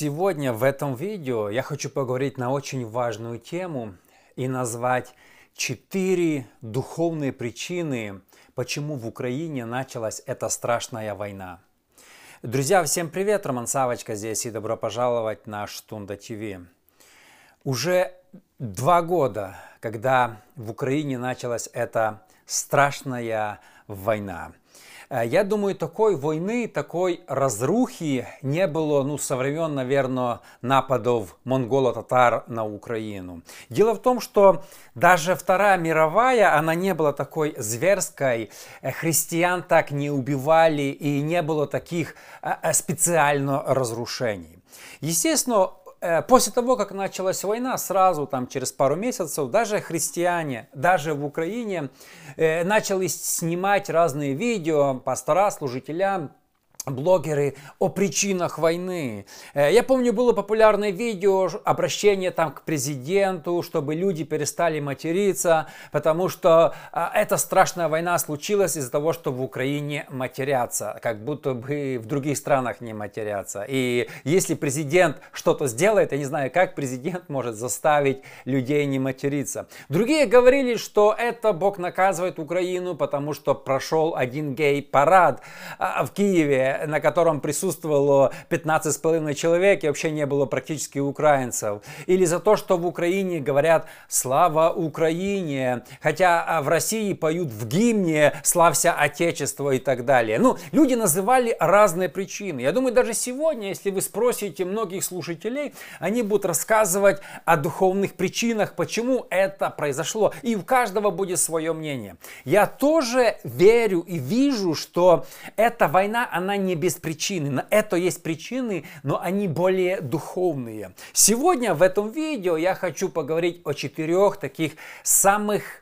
Сегодня в этом видео я хочу поговорить на очень важную тему и назвать четыре духовные причины, почему в Украине началась эта страшная война. Друзья, всем привет! Роман Савочка здесь и добро пожаловать на Штунда ТВ. Уже два года, когда в Украине началась эта страшная война – я думаю, такой войны, такой разрухи не было ну, со времен, наверное, нападов монголо-татар на Украину. Дело в том, что даже Вторая мировая, она не была такой зверской, э, христиан так не убивали и не было таких э, специально разрушений. Естественно, Э, после того, как началась война, сразу там через пару месяцев, даже христиане, даже в Украине, э, начали снимать разные видео, пастора, служителя, блогеры о причинах войны. Э, я помню, было популярное видео, обращение там к президенту, чтобы люди перестали материться, потому что а, эта страшная война случилась из-за того, что в Украине матерятся, как будто бы в других странах не матерятся. И если президент что-то сделает, я не знаю, как президент может заставить людей не материться. Другие говорили, что это Бог наказывает Украину, потому что прошел один гей-парад а, в Киеве, на котором присутствовало 15,5 человек и вообще не было практически украинцев. Или за то, что в Украине говорят «Слава Украине», хотя а, в России поют в гимне «Славься Отечество» и так далее. Ну, люди называли разные причины. Я думаю, даже сегодня, если вы спросите многих слушателей, они будут рассказывать о духовных причинах, почему это произошло. И у каждого будет свое мнение. Я тоже верю и вижу, что эта война, она не без причины. На это есть причины, но они более духовные. Сегодня в этом видео я хочу поговорить о четырех таких самых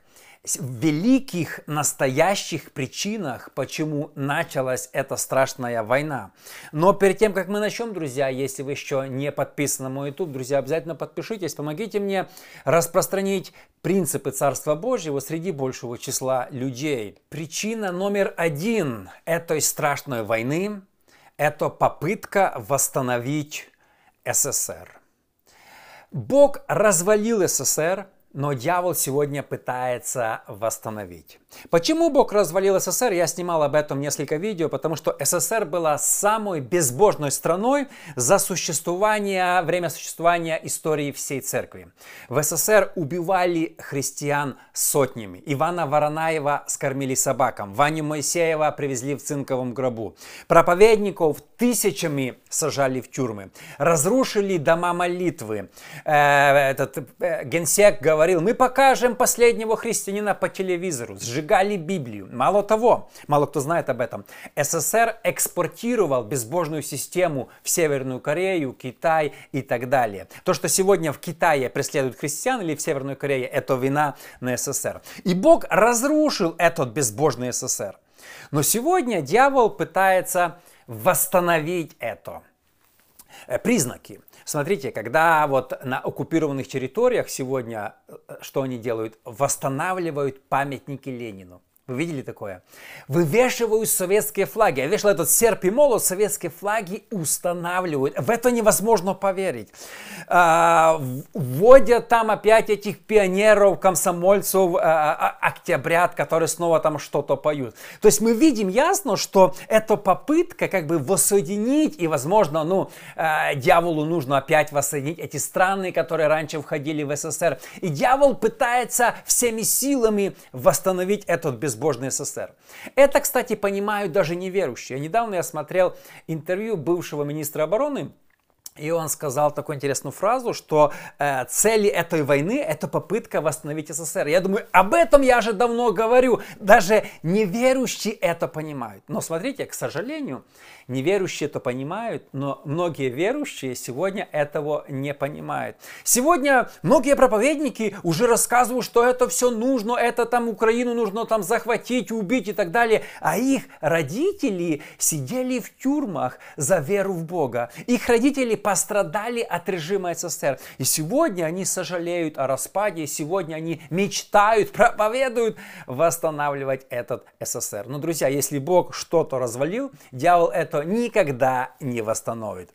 великих настоящих причинах, почему началась эта страшная война. Но перед тем, как мы начнем, друзья, если вы еще не подписаны на мой YouTube, друзья, обязательно подпишитесь, помогите мне распространить принципы Царства Божьего среди большего числа людей. Причина номер один этой страшной войны – это попытка восстановить СССР. Бог развалил СССР – но дьявол сегодня пытается восстановить. Почему Бог развалил СССР? Я снимал об этом несколько видео, потому что СССР была самой безбожной страной за существование, время существования истории всей церкви. В СССР убивали христиан сотнями. Ивана Воронаева скормили собакам. Ваню Моисеева привезли в цинковом гробу. Проповедников тысячами сажали в тюрьмы. Разрушили дома молитвы. Э, этот э, генсек говорил, мы покажем последнего христианина по телевизору, сжигали Библию. Мало того, мало кто знает об этом, СССР экспортировал безбожную систему в Северную Корею, Китай и так далее. То, что сегодня в Китае преследуют христиан или в Северной Корее, это вина на СССР. И Бог разрушил этот безбожный СССР. Но сегодня дьявол пытается восстановить это. Э, признаки. Смотрите, когда вот на оккупированных территориях сегодня, э, что они делают? Восстанавливают памятники Ленину. Вы видели такое? Вывешивают советские флаги. Я вешал этот серп и молот, советские флаги устанавливают. В это невозможно поверить. А, вводят там опять этих пионеров, комсомольцев, а, а, октябрят, которые снова там что-то поют. То есть мы видим ясно, что это попытка как бы воссоединить, и возможно, ну, а, дьяволу нужно опять воссоединить эти страны, которые раньше входили в СССР. И дьявол пытается всеми силами восстановить этот безбожный безбожный СССР. Это, кстати, понимают даже неверующие. Недавно я смотрел интервью бывшего министра обороны и он сказал такую интересную фразу, что э, цели этой войны – это попытка восстановить СССР. Я думаю, об этом я же давно говорю. Даже неверующие это понимают. Но смотрите, к сожалению, неверующие это понимают, но многие верующие сегодня этого не понимают. Сегодня многие проповедники уже рассказывают, что это все нужно, это там Украину нужно там захватить, убить и так далее. А их родители сидели в тюрьмах за веру в Бога. Их родители пострадали от режима СССР. И сегодня они сожалеют о распаде, сегодня они мечтают, проповедуют восстанавливать этот СССР. Но, друзья, если Бог что-то развалил, дьявол это никогда не восстановит.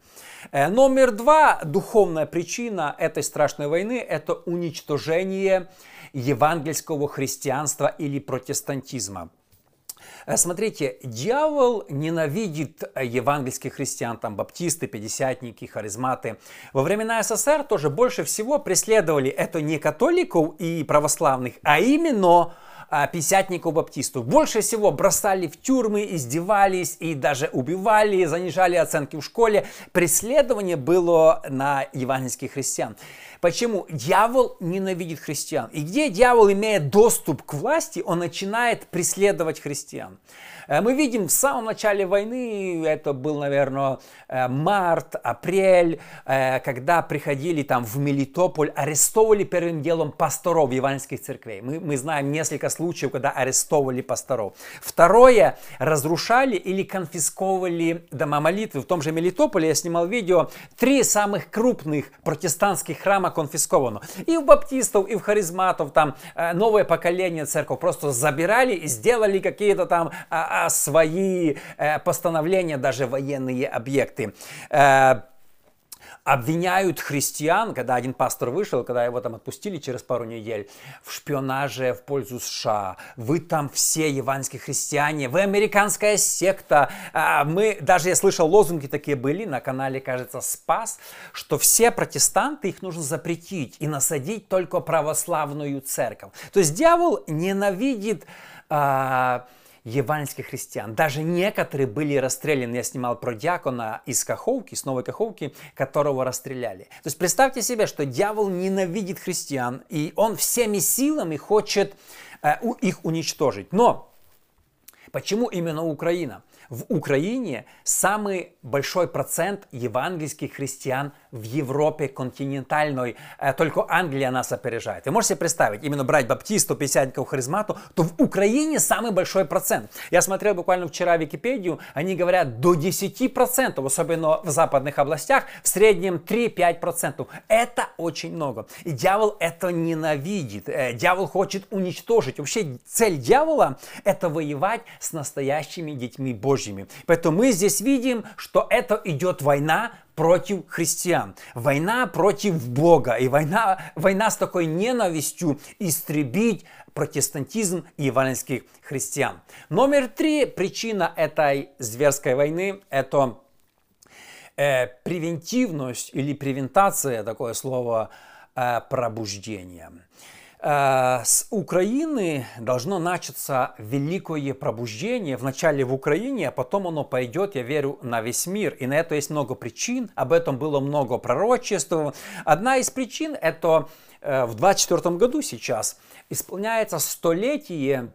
Э, номер два, духовная причина этой страшной войны – это уничтожение евангельского христианства или протестантизма. Э, смотрите, дьявол ненавидит э, евангельских христиан, там баптисты, пятидесятники, харизматы. Во времена СССР тоже больше всего преследовали это не католиков и православных, а именно а, пятидесятников баптистов. Больше всего бросали в тюрьмы, издевались и даже убивали, занижали оценки в школе. Преследование было на евангельских христиан. Почему? Дьявол ненавидит христиан. И где дьявол имеет доступ к власти, он начинает преследовать христиан. Э, мы видим в самом начале войны, это был, наверное, э, март, апрель, э, когда приходили там в Мелитополь, арестовывали первым делом пасторов евангельских церквей. Мы, мы знаем несколько случаев, когда арестовывали пасторов. Второе, разрушали или конфисковывали дома молитвы. В том же Мелитополе я снимал видео, три самых крупных протестантских храма конфисковано. И у баптистов, и у харизматов, там новое поколение церков просто забирали и сделали какие-то там а, а, свои э, постановления, даже военные объекты э, обвиняют христиан, когда один пастор вышел, когда его там отпустили через пару недель, в шпионаже в пользу США. Вы там все евангельские христиане, вы американская секта. А, мы, даже я слышал, лозунги такие были на канале, кажется, Спас, что все протестанты, их нужно запретить и насадить только православную церковь. То есть дьявол ненавидит а, евангельских христиан. Даже некоторые были расстреляны. Я снимал про диакона из Каховки, с Новой Каховки, которого расстреляли. То есть представьте себе, что дьявол ненавидит христиан, и он всеми силами хочет э, их уничтожить. Но почему именно Украина? В Украине самый большой процент евангельских христиан в Европе континентальной. Э, только Англия нас опережает. Вы можете представить, именно брать баптисту, пятидесятников, харизмату, то в Украине самый большой процент. Я смотрел буквально вчера Википедию, они говорят до 10%, особенно в западных областях, в среднем 3-5%. Это очень много. И дьявол это ненавидит. Э, дьявол хочет уничтожить. Вообще цель дьявола это воевать с настоящими детьми Божьими. Поэтому мы здесь видим, что это идет война против христиан, война против Бога и война, война с такой ненавистью истребить протестантизм и евангельских христиан. Номер три причина этой зверской войны – это э, превентивность или превентация, такое слово, э, пробуждения. Э, с Украины должно начаться великое пробуждение, вначале в Украине, а потом оно пойдет, я верю, на весь мир. И на это есть много причин, об этом было много пророчеств. Одна из причин – это э, в 24 году сейчас исполняется столетие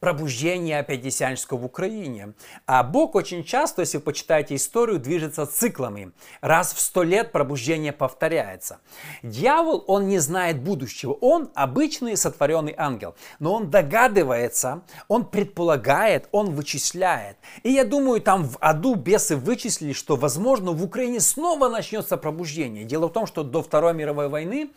пробуждения пятидесятнического в Украине. А Бог очень часто, если вы почитаете историю, движется циклами. Раз в сто лет пробуждение повторяется. Дьявол, он не знает будущего. Он обычный сотворенный ангел. Но он догадывается, он предполагает, он вычисляет. И я думаю, там в аду бесы вычислили, что, возможно, в Украине снова начнется пробуждение. Дело в том, что до Второй мировой войны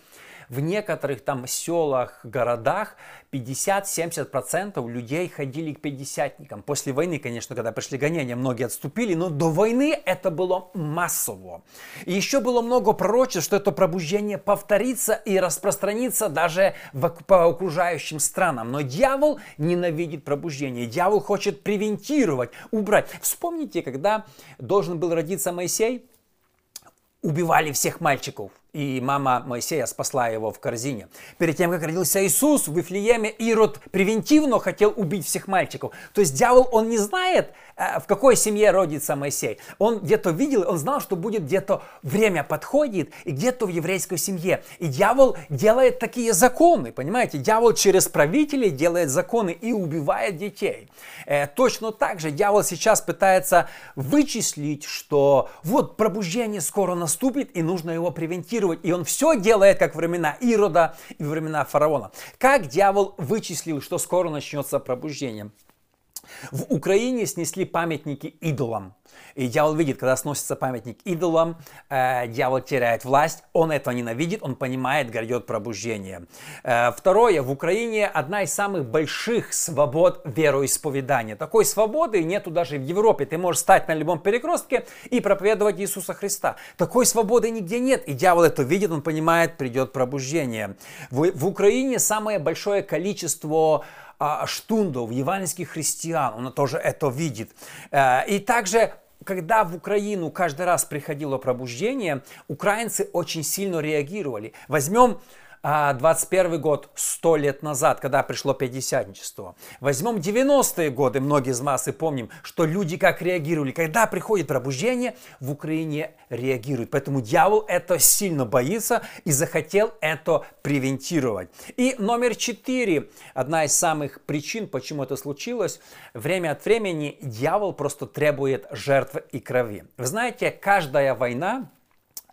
в некоторых там селах, городах 50-70% людей ходили к пятидесятникам. После войны, конечно, когда пришли гонения, многие отступили, но до войны это было массово. И еще было много пророчеств, что это пробуждение повторится и распространится даже в, по окружающим странам. Но дьявол ненавидит пробуждение. Дьявол хочет превентировать, убрать. Вспомните, когда должен был родиться Моисей, убивали всех мальчиков. И мама Моисея спасла его в корзине. Перед тем, как родился Иисус в Вифлееме, Ирод превентивно хотел убить всех мальчиков. То есть дьявол, он не знает, э, в какой семье родится Моисей. Он где-то видел, он знал, что будет где-то время подходит, и где-то в еврейской семье. И дьявол делает такие законы, понимаете? Дьявол через правителей делает законы и убивает детей. Э, точно так же дьявол сейчас пытается вычислить, что вот пробуждение скоро наступит, и нужно его превентировать контролировать, и он все делает, как времена Ирода и времена фараона. Как дьявол вычислил, что скоро начнется пробуждение? В Украине снесли памятники идолам. И дьявол видит, когда сносится памятник идолам, э, дьявол теряет власть, он этого ненавидит, он понимает, грядет пробуждение. Э, второе, в Украине одна из самых больших свобод вероисповедания. Такой свободы нету даже в Европе. Ты можешь стать на любом перекрестке и проповедовать Иисуса Христа. Такой свободы нигде нет. И дьявол это видит, он понимает, придет пробуждение. В, в Украине самое большое количество штундов, евангельских христиан, он тоже это видит. Э, и также когда в Украину каждый раз приходило пробуждение, украинцы очень сильно реагировали. Возьмем 21 а, год, 100 лет назад, когда пришло пятидесятничество. Возьмем 90-е годы, многие из нас и помним, что люди как реагировали. Когда приходит пробуждение, в Украине реагируют. Поэтому дьявол это сильно боится и захотел это превентировать. И номер четыре, одна из самых причин, почему это случилось, время от времени дьявол просто требует жертв и крови. Вы знаете, каждая война,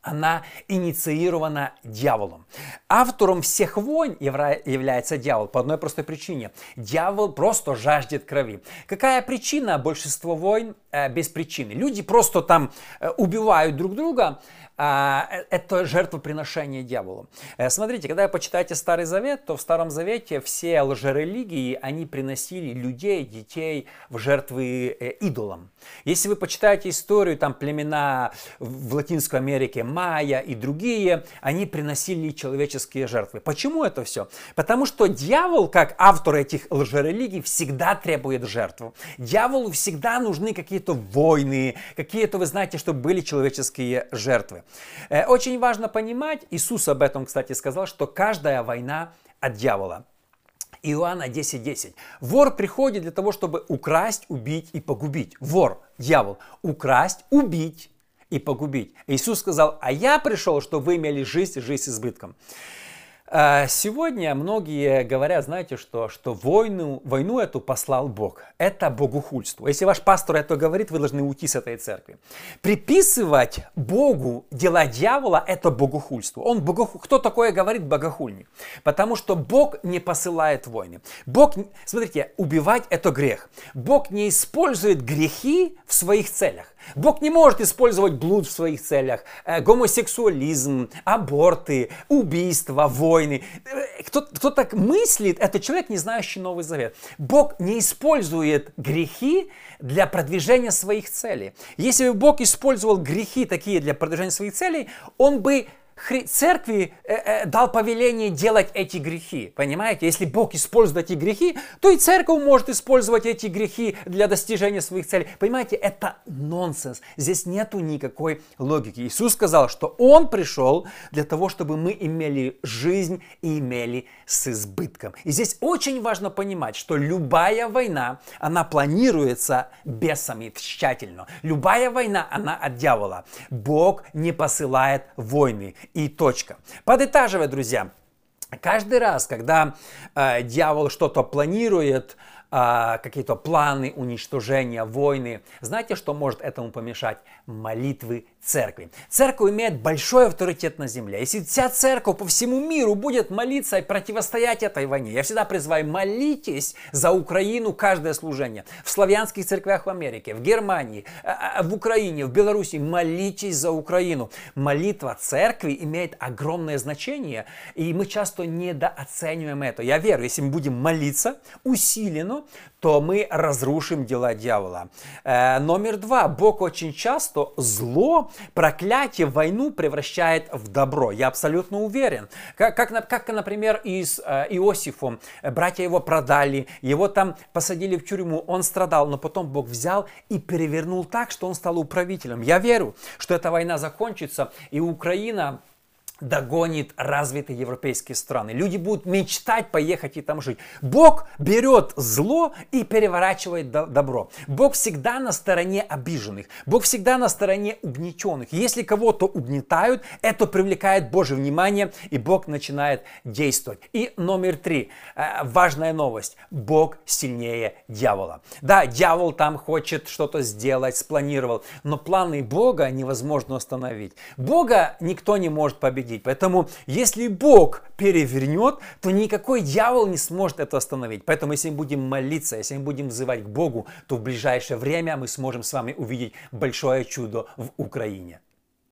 она инициирована дьяволом. Автором всех войн является дьявол по одной простой причине. Дьявол просто жаждет крови. Какая причина большинства войн э, без причины? Люди просто там э, убивают друг друга, это жертвоприношение дьяволу. Э, смотрите, когда почитаете Старый Завет, то в Старом Завете все лжерелигии, они приносили людей, детей в жертвы э, идолам. Если вы почитаете историю, там племена в Латинской Америке, майя и другие, они приносили человеческие жертвы. Почему это все? Потому что дьявол, как автор этих лжерелигий, всегда требует жертву. Дьяволу всегда нужны какие-то войны, какие-то, вы знаете, чтобы были человеческие жертвы. Э, очень важно понимать, Иисус об этом, кстати, сказал, что каждая война от дьявола. Иоанна 10.10. 10. Вор приходит для того, чтобы украсть, убить и погубить. Вор, дьявол, украсть, убить и погубить. Иисус сказал, а я пришел, чтобы вы имели жизнь, жизнь с избытком. А, сегодня многие говорят, знаете что, что войну, войну эту послал Бог. Это богохульство. Если ваш пастор это говорит, вы должны уйти с этой церкви. Приписывать Богу дела дьявола – это богохульство. Он богоху... Кто такое говорит богохульник? Потому что Бог не посылает войны. Бог, смотрите, убивать – это грех. Бог не использует грехи в своих целях. Бог не может использовать блуд в своих целях, э, гомосексуализм, аборты, убийства, войны. Э, кто, кто так мыслит, это человек, не знающий Новый Завет. Бог не использует грехи для продвижения своих целей. Если бы Бог использовал грехи такие для продвижения своих целей, Он бы церкви э, э, дал повеление делать эти грехи. Понимаете? Если Бог использует эти грехи, то и церковь может использовать эти грехи для достижения своих целей. Понимаете? Это нонсенс. Здесь нету никакой логики. Иисус сказал, что Он пришел для того, чтобы мы имели жизнь и имели с избытком. И здесь очень важно понимать, что любая война, она планируется бесами тщательно. Любая война, она от дьявола. Бог не посылает войны и точка. Подытаживая, друзья, каждый раз, когда э, дьявол что-то планирует, а, какие-то планы уничтожения, войны. Знаете, что может этому помешать? Молитвы церкви. Церковь имеет большой авторитет на земле. Если вся церковь по всему миру будет молиться и противостоять этой войне, я всегда призываю, молитесь за Украину каждое служение. В славянских церквях в Америке, в Германии, а, а, в Украине, в Беларуси, молитесь за Украину. Молитва церкви имеет огромное значение, и мы часто недооцениваем это. Я верю, если мы будем молиться усиленно, то мы разрушим дела дьявола. Э, номер два. Бог очень часто зло, проклятие, войну превращает в добро. Я абсолютно уверен. Как, как, как например, и с э, Иосифом. Братья его продали, его там посадили в тюрьму, он страдал, но потом Бог взял и перевернул так, что он стал управителем. Я верю, что эта война закончится, и Украина догонит развитые европейские страны. Люди будут мечтать поехать и там жить. Бог берет зло и переворачивает добро. Бог всегда на стороне обиженных. Бог всегда на стороне угнетенных. Если кого-то угнетают, это привлекает Божье внимание, и Бог начинает действовать. И номер три. Э, важная новость. Бог сильнее дьявола. Да, дьявол там хочет что-то сделать, спланировал, но планы Бога невозможно остановить. Бога никто не может победить происходить. Поэтому, если Бог перевернет, то никакой дьявол не сможет это остановить. Поэтому, если мы будем молиться, если мы будем взывать к Богу, то в ближайшее время мы сможем с вами увидеть большое чудо в Украине.